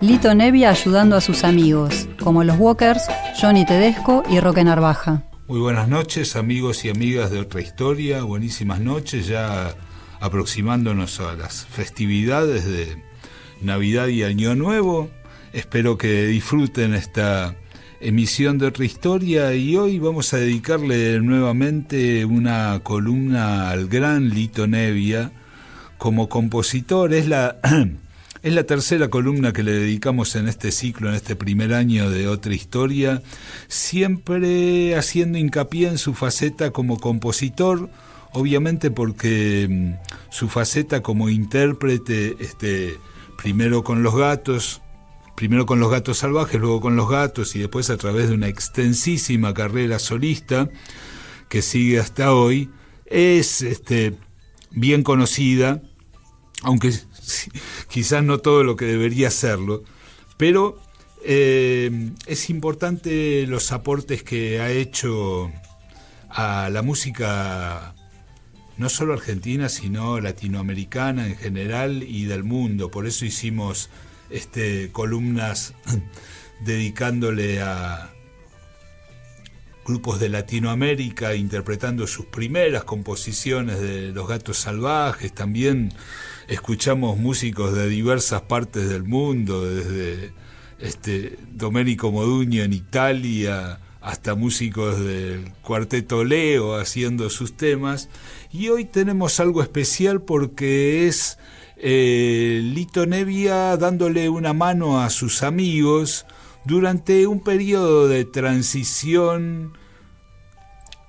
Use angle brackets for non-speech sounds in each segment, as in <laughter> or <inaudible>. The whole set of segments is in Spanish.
Lito Nevia ayudando a sus amigos, como los Walkers, Johnny Tedesco y Roque Narvaja. Muy buenas noches, amigos y amigas de otra historia. Buenísimas noches, ya aproximándonos a las festividades de Navidad y Año Nuevo. Espero que disfruten esta emisión de otra historia y hoy vamos a dedicarle nuevamente una columna al gran Lito Nevia como compositor. Es la <clears throat> Es la tercera columna que le dedicamos en este ciclo, en este primer año de otra historia, siempre haciendo hincapié en su faceta como compositor, obviamente porque mm, su faceta como intérprete, este, primero con los gatos, primero con los gatos salvajes, luego con los gatos y después a través de una extensísima carrera solista que sigue hasta hoy, es este, bien conocida, aunque <laughs> quizás no todo lo que debería serlo, pero eh, es importante los aportes que ha hecho a la música no solo argentina, sino latinoamericana en general y del mundo. Por eso hicimos este, columnas <coughs> dedicándole a grupos de Latinoamérica interpretando sus primeras composiciones de Los Gatos Salvajes, también escuchamos músicos de diversas partes del mundo, desde este, Domenico Moduño en Italia hasta músicos del cuarteto Leo haciendo sus temas. Y hoy tenemos algo especial porque es eh, Lito Nevia dándole una mano a sus amigos durante un periodo de transición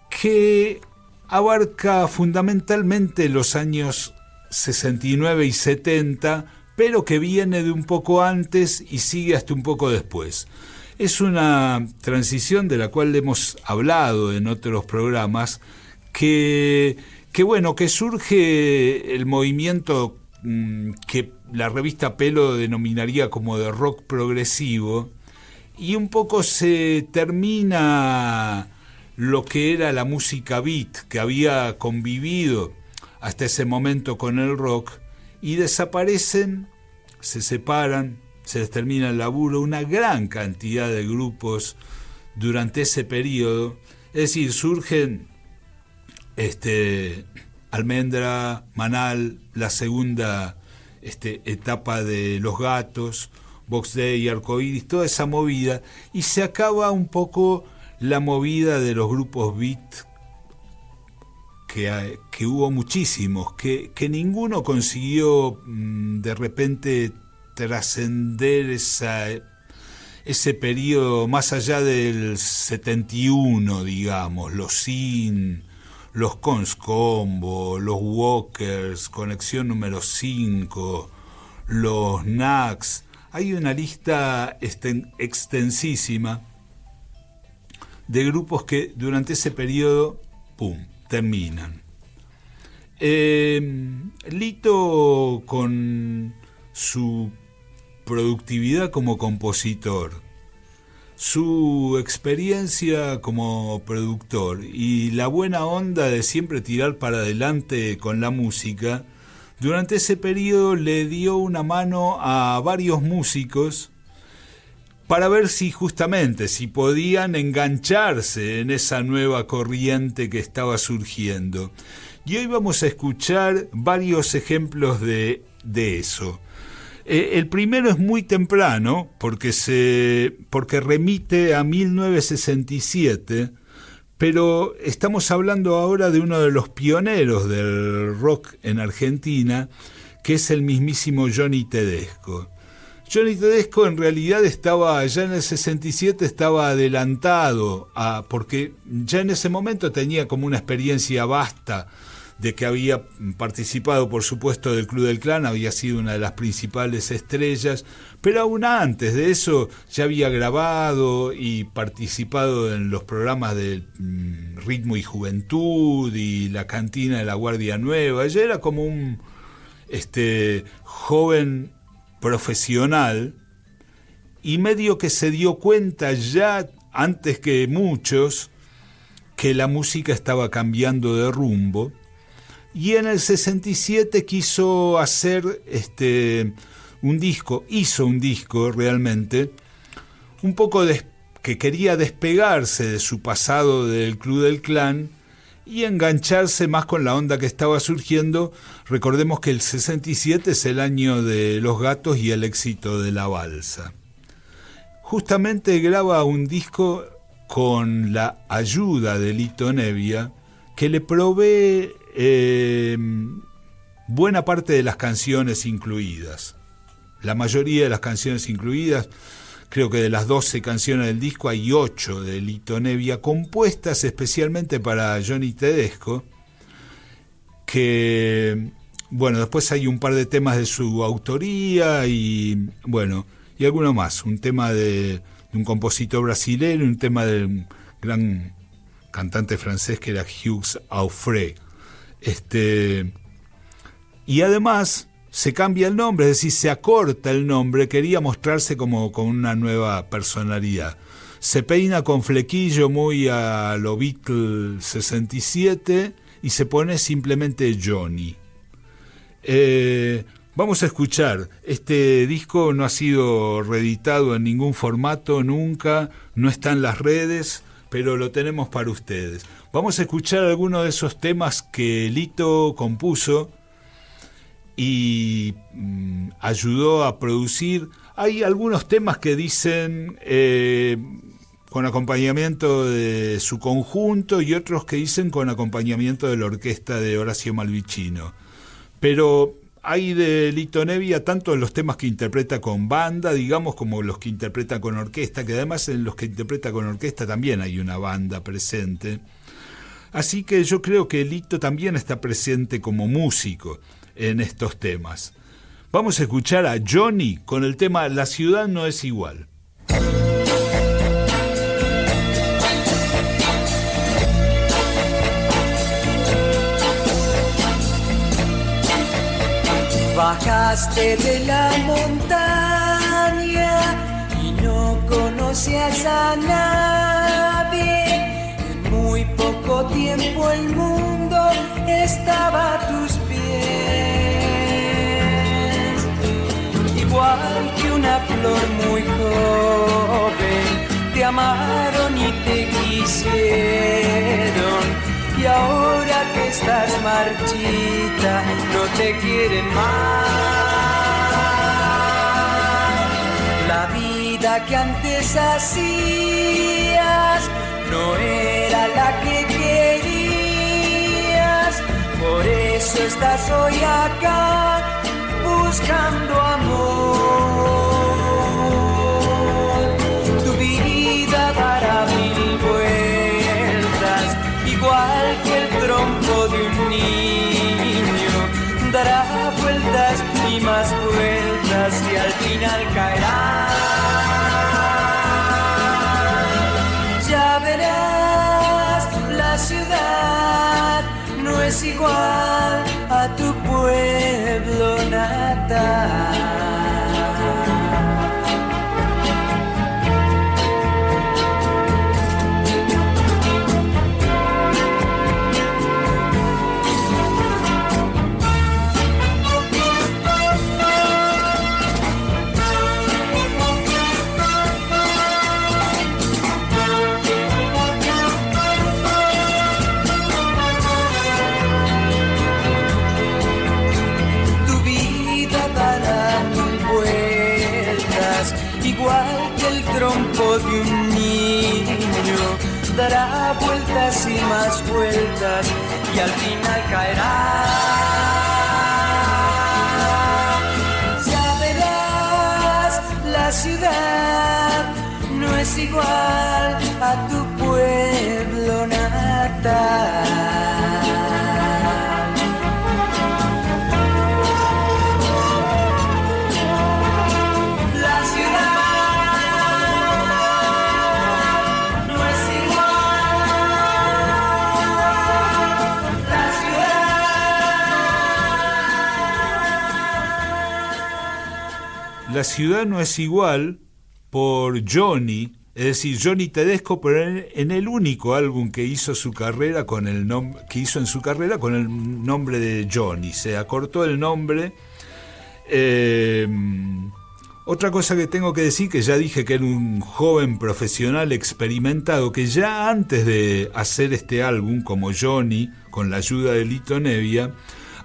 que abarca fundamentalmente los años 69 y 70, pero que viene de un poco antes y sigue hasta un poco después. Es una transición de la cual hemos hablado en otros programas, que, que bueno, que surge el movimiento mm, que la revista Pelo denominaría como de rock progresivo, y un poco se termina lo que era la música beat, que había convivido hasta ese momento con el rock y desaparecen, se separan, se termina el laburo, una gran cantidad de grupos durante ese periodo, es decir, surgen este, Almendra, Manal, la segunda este, etapa de Los Gatos, Box Day, Arcoiris, toda esa movida, y se acaba un poco la movida de los grupos beat que, hubo muchísimos, que, ninguno consiguió mm, de repente trascender ese periodo más allá del 71, digamos, los Sin, los Cons Combo, los Walkers, Conexión número 5, los Nax. Hay una lista extensísima de grupos que durante ese periodo, ¡pum!, terminan. Eh, Lito con su productividad como compositor, su experiencia como productor y la buena onda de siempre tirar para adelante con la música, durante ese periodo le dio una mano a varios músicos para ver si justamente, si podían engancharse en esa nueva corriente que estaba surgiendo. Y hoy vamos a escuchar varios ejemplos de, eso. Eh, el primero es muy temprano porque, se, porque remite a 1967, pero estamos hablando ahora de uno de los pioneros del rock en Argentina, que es el mismísimo Johnny Tedesco. Johnny Tedesco en realidad estaba, ya en el 67 estaba adelantado, a, porque ya en ese momento tenía como una experiencia vasta de que había participado, por supuesto, del Club del Clan, había sido una de las principales estrellas, pero aún antes de eso ya había grabado y participado en los programas de mm, Ritmo y Juventud y La Cantina de la Guardia Nueva, ya era como un este, joven profesional y medio que se dio cuenta ya antes que muchos que la música estaba cambiando de rumbo y en el 67 quiso hacer este un disco, hizo un disco realmente, un poco que quería despegarse de su pasado del Club del Clan y engancharse más con la onda que estaba surgiendo. Recordemos que el 67 es el año de Los Gatos y el éxito de la balsa. Justamente graba un disco con la ayuda de Lito Nevia, que le provee eh, buena parte de las canciones incluidas. La mayoría de las canciones incluidas, creo que de las 12 canciones del disco hay 8 de Lito Nevia, compuestas especialmente para Johnny Tedesco, que, bueno, después hay un par de temas de su autoría y, bueno, y alguno más, un tema de, un compositor brasileño, un tema de un gran cantante francés que era Hughes Aufray. Este, y además se cambia el nombre, es decir, se acorta el nombre, quería mostrarse como con una nueva personalidad. Se peina con flequillo muy a lo Beatle 67 y se pone simplemente Johnny. Eh, vamos a escuchar, este disco no ha sido reeditado en ningún formato nunca, no está en las redes, pero lo tenemos para ustedes. Vamos a escuchar algunos de esos temas que Lito compuso y mm, ayudó a producir. Hay algunos temas que dicen eh, con acompañamiento de su conjunto y otros que dicen con acompañamiento de la orquesta de Horacio Malvicino. Pero hay de Lito Nevia tanto en los temas que interpreta con banda, digamos, como los que interpreta con orquesta, que además en los que interpreta con orquesta también hay una banda presente. Así que yo creo que Lito también está presente como músico en estos temas. Vamos a escuchar a Johnny con el tema La ciudad no es igual. Bajaste de la montaña y no conocías a nadie. En muy poco tiempo el mundo estaba a igual que una flor muy joven, te amaron y te quisieron. Y ahora que estás marchita, no te quieren más. La vida que antes hacías no era la que querías, por eso estás hoy acá buscando amor. De un niño dará vueltas y más vueltas y al final caerá. Ya verás, la ciudad no es igual a tu pueblo natal. La ciudad no es igual por Johnny, es decir, Johnny Tedesco, pero en el único álbum que hizo su carrera con el que hizo en su carrera con el nombre de Johnny, se acortó el nombre. Eh, otra cosa que tengo que decir, que ya dije que era un joven profesional experimentado, que ya antes de hacer este álbum, como Johnny, con la ayuda de Lito Nevia,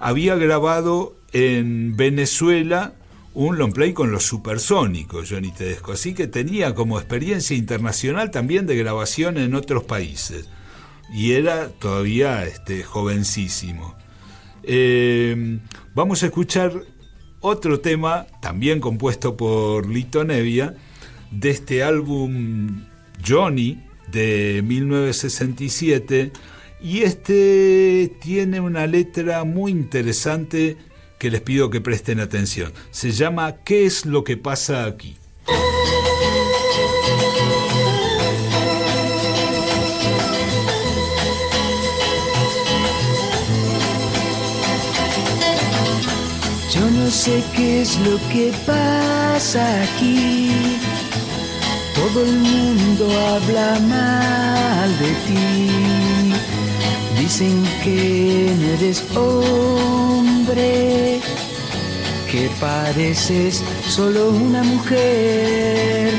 había grabado en Venezuela un long play con los supersónicos, Johnny Tedesco. Así que tenía como experiencia internacional también de grabación en otros países. Y era todavía este, jovencísimo. Eh, vamos a escuchar otro tema, también compuesto por Lito Nevia, de este álbum Johnny de 1967. Y este tiene una letra muy interesante que les pido que presten atención. Se llama ¿Qué es lo que pasa aquí? Yo no sé qué es lo que pasa aquí. Todo el mundo habla mal de ti. Dicen que no eres hombre, que pareces solo una mujer.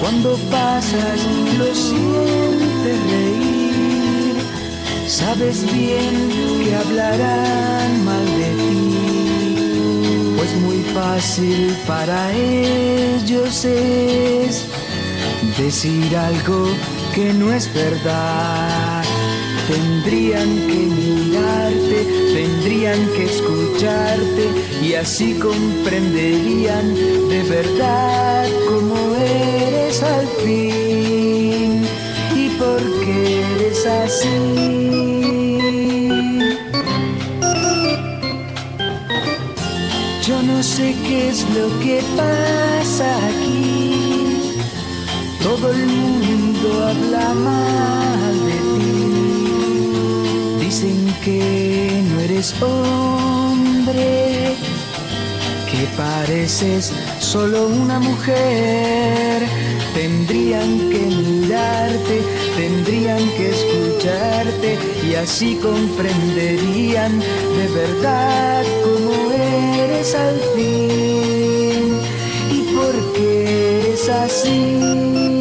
Cuando pasas lo sientes reír, sabes bien que hablarán mal de ti es muy fácil para ellos es decir algo que no es verdad. Tendrían que mirarte, tendrían que escucharte y así comprenderían de verdad cómo eres al fin y por qué eres así. Yo no sé qué es lo que pasa aquí. Todo el mundo habla mal de. Que no eres hombre, que pareces solo una mujer. Tendrían que mirarte, tendrían que escucharte y así comprenderían de verdad cómo eres al fin y por qué eres así.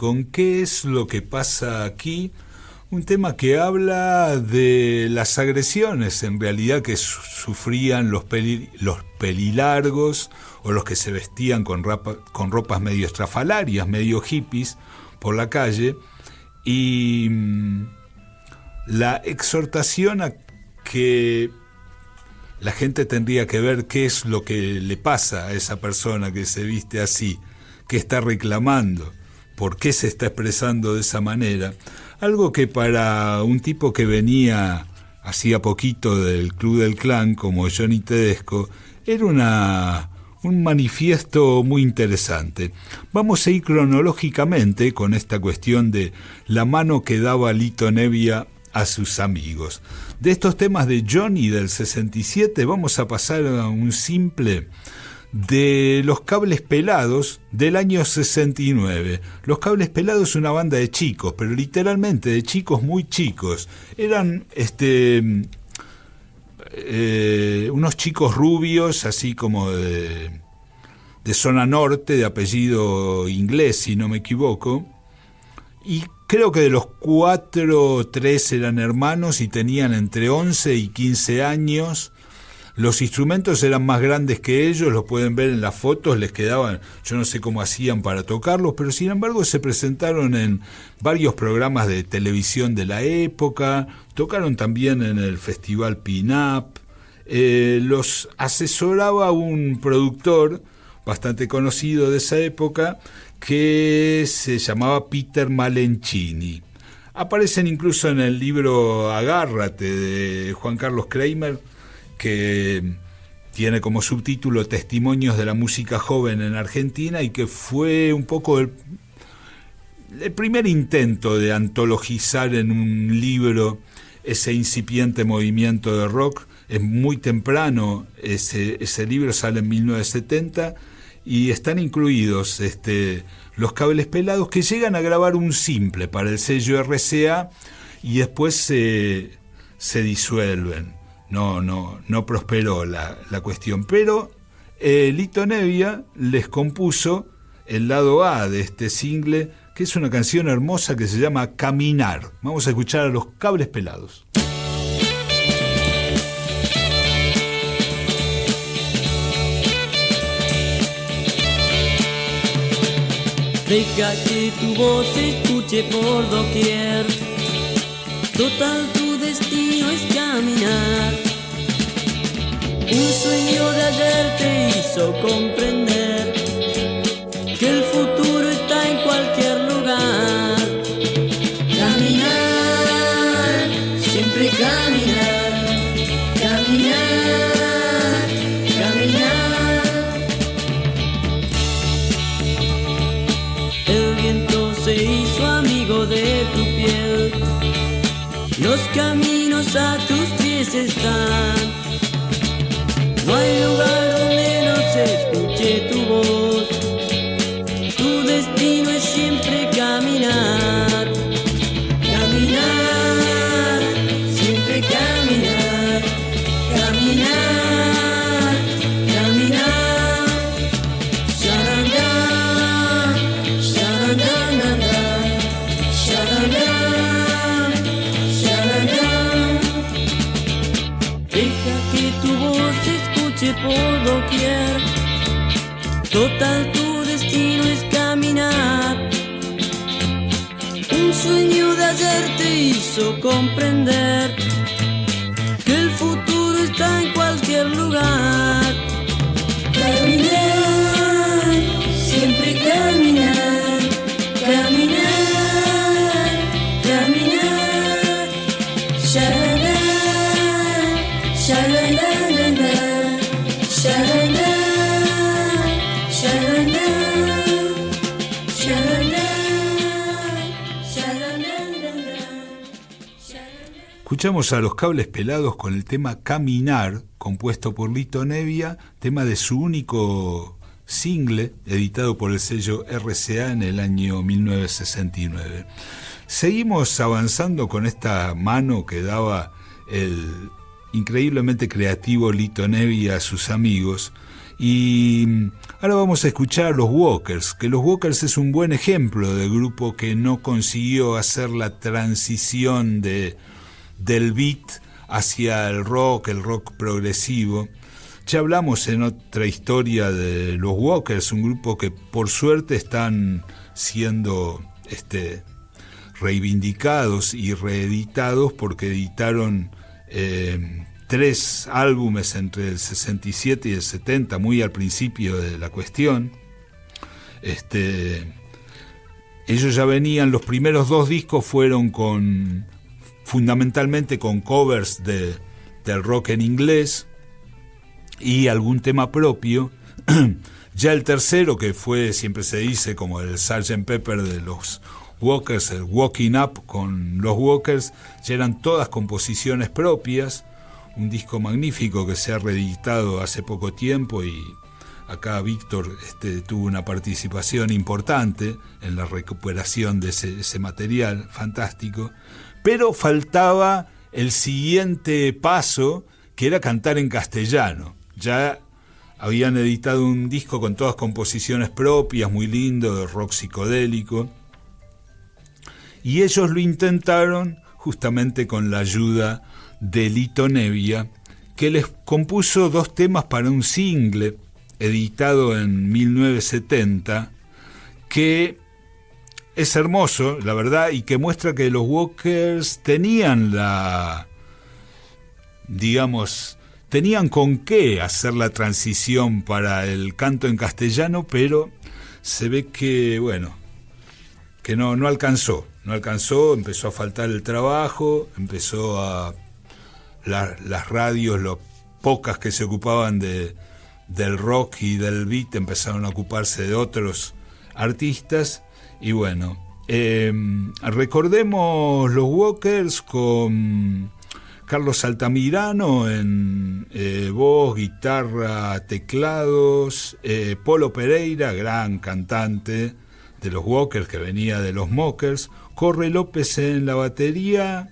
Con qué es lo que pasa aquí, un tema que habla de las agresiones en realidad que sufrían los, los pelilargos o los que se vestían con, con ropas medio estrafalarias, medio hippies por la calle. Y mm, la exhortación a que la gente tendría que ver qué es lo que le pasa a esa persona que se viste así, que está reclamando por qué se está expresando de esa manera, algo que para un tipo que venía hacía poquito del Club del Clan como Johnny Tedesco, era una, un manifiesto muy interesante. Vamos a ir cronológicamente con esta cuestión de la mano que daba Lito Nevia a sus amigos. De estos temas de Johnny del 67 vamos a pasar a un simple de Los Cables Pelados del año 69. Los Cables Pelados es una banda de chicos, pero literalmente de chicos muy chicos. Eran este eh, unos chicos rubios, así como de, de zona norte, de apellido inglés, si no me equivoco. Y creo que de los cuatro, tres eran hermanos y tenían entre 11 y 15 años los instrumentos eran más grandes que ellos, los pueden ver en las fotos, les quedaban, yo no sé cómo hacían para tocarlos, pero sin embargo se presentaron en varios programas de televisión de la época, tocaron también en el festival Pin-Up, eh, los asesoraba un productor bastante conocido de esa época que se llamaba Peter Malencini. Aparecen incluso en el libro Agárrate de Juan Carlos Kramer, que tiene como subtítulo Testimonios de la música joven en Argentina y que fue un poco el, primer intento de antologizar en un libro ese incipiente movimiento de rock. Es muy temprano, ese, ese libro sale en 1970 y están incluidos este, los cables pelados que llegan a grabar un simple para el sello RCA y después se, se disuelven. No, no, no prosperó la, la cuestión. Pero eh, Lito Nevia les compuso el lado A de este single, que es una canción hermosa que se llama Caminar. Vamos a escuchar a los cables pelados. Deja que tu voz escuche por doquier. Total, es caminar. Un sueño de ayer te hizo comprender que el futuro está en cualquier lugar. Caminar, siempre caminar, caminar, caminar. El viento se hizo amigo de tu piel. Los caminos Tu destino es caminar. Un sueño de ayer te hizo comprender que el futuro está en cualquier lugar. Escuchamos a los cables pelados con el tema Caminar, compuesto por Lito Nevia, tema de su único single, editado por el sello RCA en el año 1969. Seguimos avanzando con esta mano que daba el increíblemente creativo Lito Nevia a sus amigos. Y ahora vamos a escuchar a los Walkers, que los Walkers es un buen ejemplo de grupo que no consiguió hacer la transición de, del beat hacia el rock, el rock progresivo. Ya hablamos en otra historia de los Walkers, un grupo que por suerte están siendo este, reivindicados y reeditados porque editaron eh, tres álbumes entre el 67 y el 70, muy al principio de la cuestión. Este, ellos ya venían, los primeros dos discos fueron con fundamentalmente con covers de, del rock en inglés y algún tema propio. <clears throat> ya el tercero, que fue, siempre se dice, como el Sgt. Pepper de los Walkers, el Walking Up con los Walkers, ya eran todas composiciones propias, un disco magnífico que se ha reeditado hace poco tiempo y acá Víctor este, tuvo una participación importante en la recuperación de ese, ese material fantástico, pero faltaba el siguiente paso, que era cantar en castellano. Ya habían editado un disco con todas composiciones propias, muy lindo, de rock psicodélico, y ellos lo intentaron justamente con la ayuda de Lito Nevia, que les compuso dos temas para un single editado en 1970, que es hermoso, la verdad, y que muestra que los Walkers tenían la, digamos, tenían con qué hacer la transición para el canto en castellano, pero se ve que, bueno, que no, no alcanzó, no alcanzó, empezó a faltar el trabajo, empezó a la- las radios, lo pocas que se ocupaban de, del rock y del beat, empezaron a ocuparse de otros artistas, y bueno, Eh, recordemos los Walkers con Carlos Altamirano en eh, voz, guitarra, teclados, eh, Polo Pereira, gran cantante de los Walkers que venía de los Mockers, Corre López en la batería,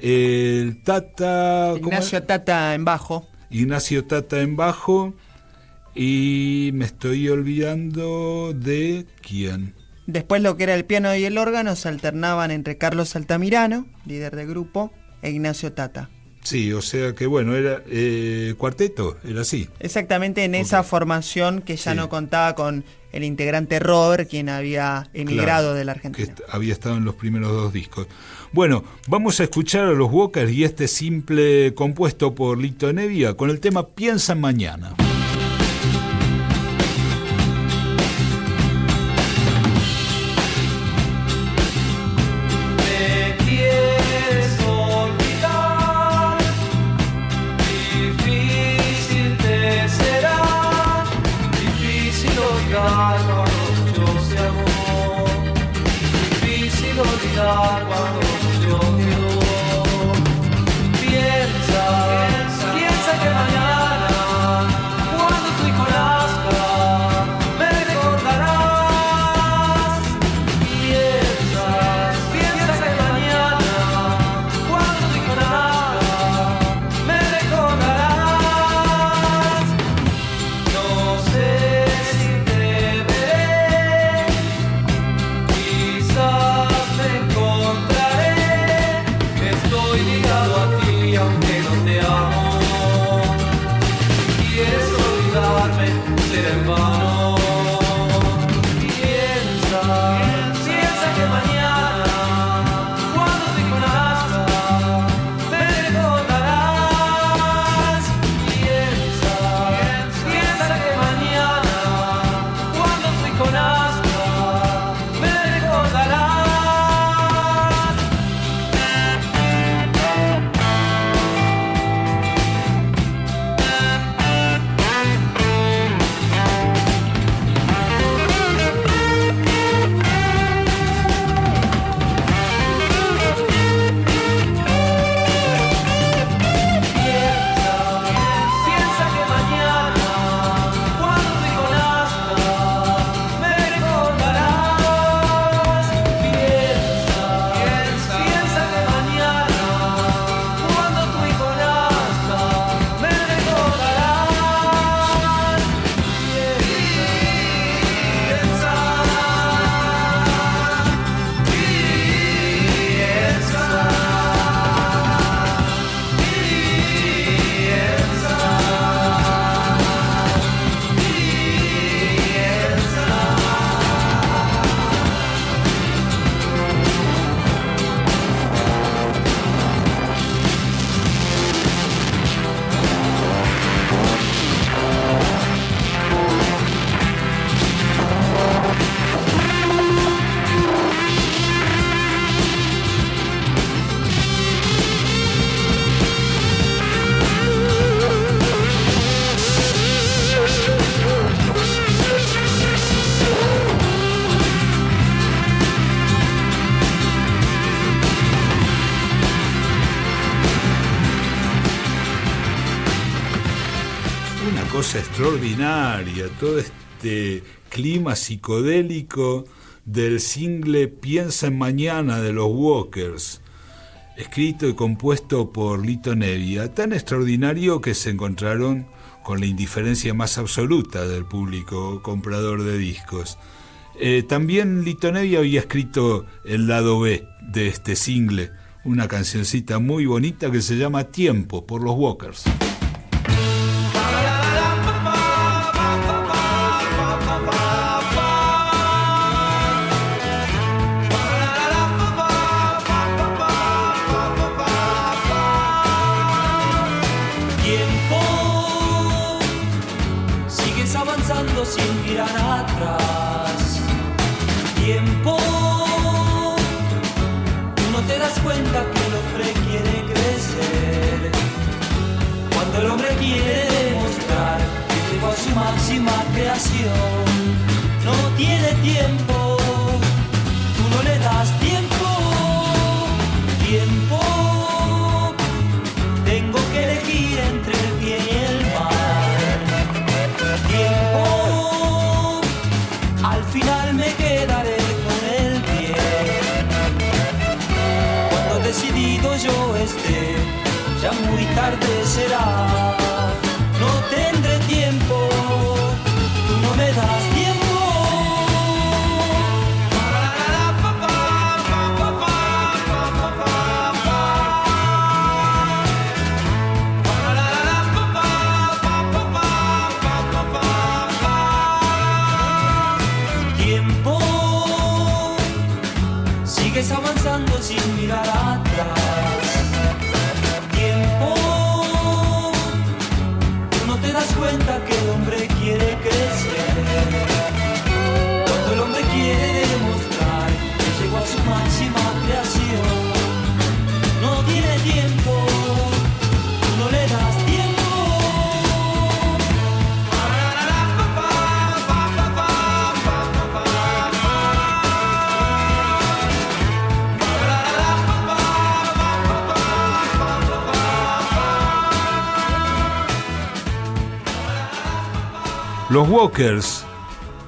el Tata... Ignacio Tata en bajo. Ignacio Tata en bajo y me estoy olvidando de quién. Después lo que era el piano y el órgano se alternaban entre Carlos Altamirano, líder del grupo, e Ignacio Tata. Sí, o sea que bueno, era eh, cuarteto, era así. Exactamente en esa formación que ya no contaba con el integrante Robert, quien había emigrado de la Argentina. Que había estado en los primeros dos discos. Bueno, vamos a escuchar a los Walkers y este simple compuesto por Lito Nevia con el tema Piensa en Mañana. Extraordinaria, todo este clima psicodélico del single Piensa en Mañana de los Walkers, escrito y compuesto por Lito Nevia, tan extraordinario que se encontraron con la indiferencia más absoluta del público comprador de discos. Eh, también Lito Nevia había escrito el lado B de este single, una cancioncita muy bonita que se llama Tiempo por los Walkers. Los Walkers,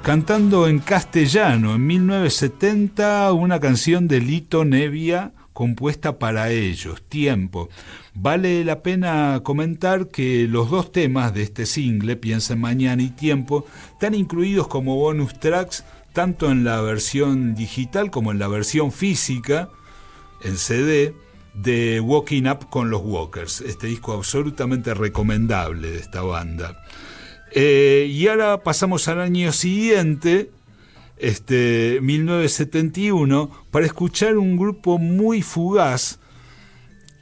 cantando en castellano en 1970 una canción de Lito Nevia compuesta para ellos, Tiempo. Vale la pena comentar que los dos temas de este single, Piensa en Mañana y Tiempo, están incluidos como bonus tracks tanto en la versión digital como en la versión física, en CD, de Walking Up con los Walkers. Este disco absolutamente recomendable de esta banda. Eh, y ahora pasamos al año siguiente, este, 1971, para escuchar un grupo muy fugaz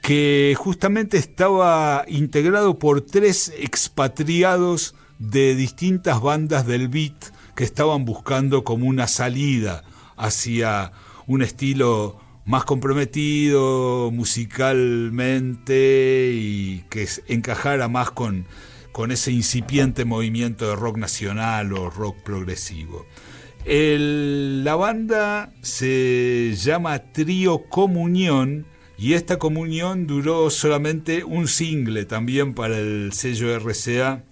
que justamente estaba integrado por tres expatriados de distintas bandas del beat que estaban buscando como una salida hacia un estilo más comprometido musicalmente y que encajara más con, con ese incipiente movimiento de rock nacional o rock progresivo. La banda se llama Trío Comunión y esta comunión duró solamente un single también para el sello RCA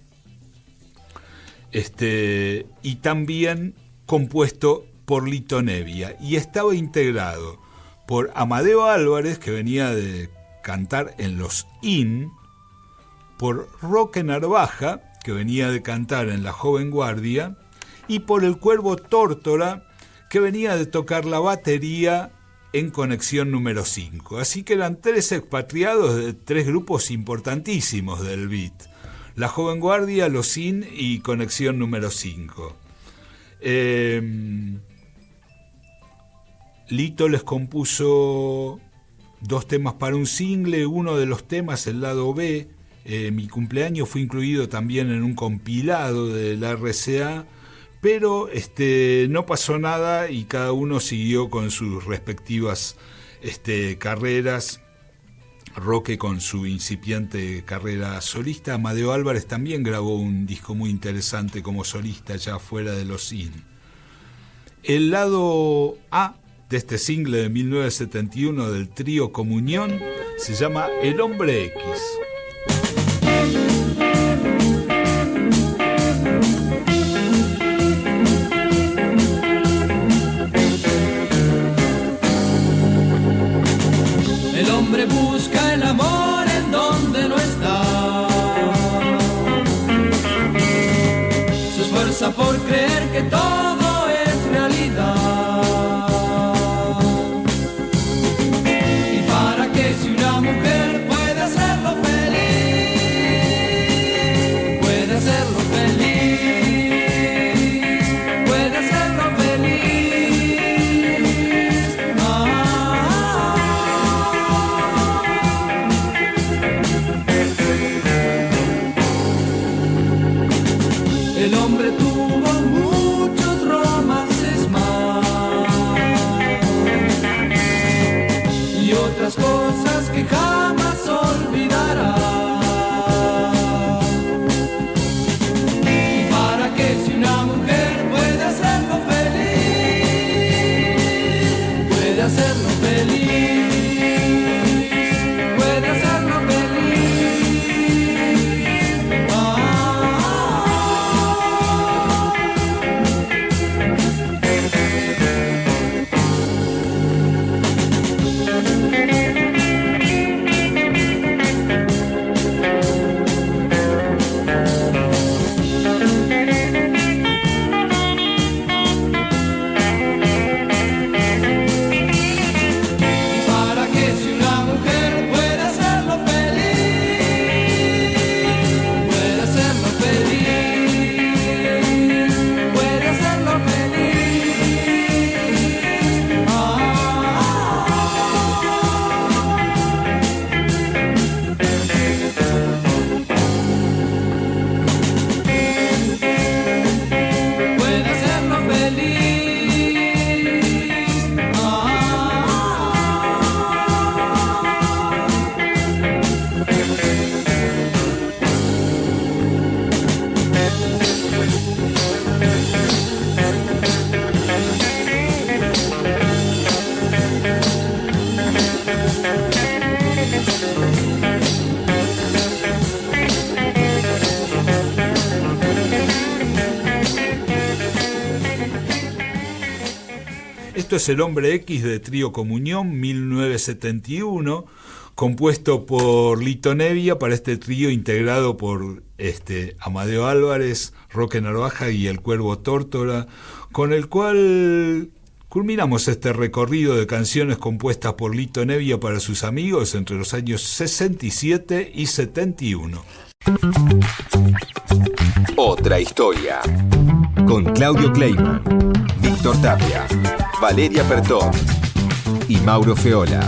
este, y también compuesto por Lito Nevia y estaba integrado por Amadeo Álvarez que venía de cantar en los IN, por Roque Narvaja, que venía de cantar en La Joven Guardia, y por el Cuervo Tórtora, que venía de tocar la batería en Conexión número 5. Así que eran tres expatriados de tres grupos importantísimos del beat. La Joven Guardia, Los Sin y Conexión número 5. Eh, Lito les compuso dos temas para un single, uno de los temas, el lado B, eh, mi cumpleaños fue incluido también en un compilado de la RCA, pero este, no pasó nada y cada uno siguió con sus respectivas este, carreras. Roque con su incipiente carrera solista, Amadeo Álvarez también grabó un disco muy interesante como solista ya fuera de los IN. El lado A de este single de 1971 del trío Comunión se llama El Hombre X. el amor es El Hombre X de Trío Comunión 1971, compuesto por Lito Nevia para este trío integrado por este, Amadeo Álvarez, Roque Narvaja y el Cuervo Tórtora, con el cual culminamos este recorrido de canciones compuestas por Lito Nevia para sus amigos entre los años 67 y 71. Otra historia. Con Claudio Kleiman, Víctor Tapia, Valeria Pertón y Mauro Feola.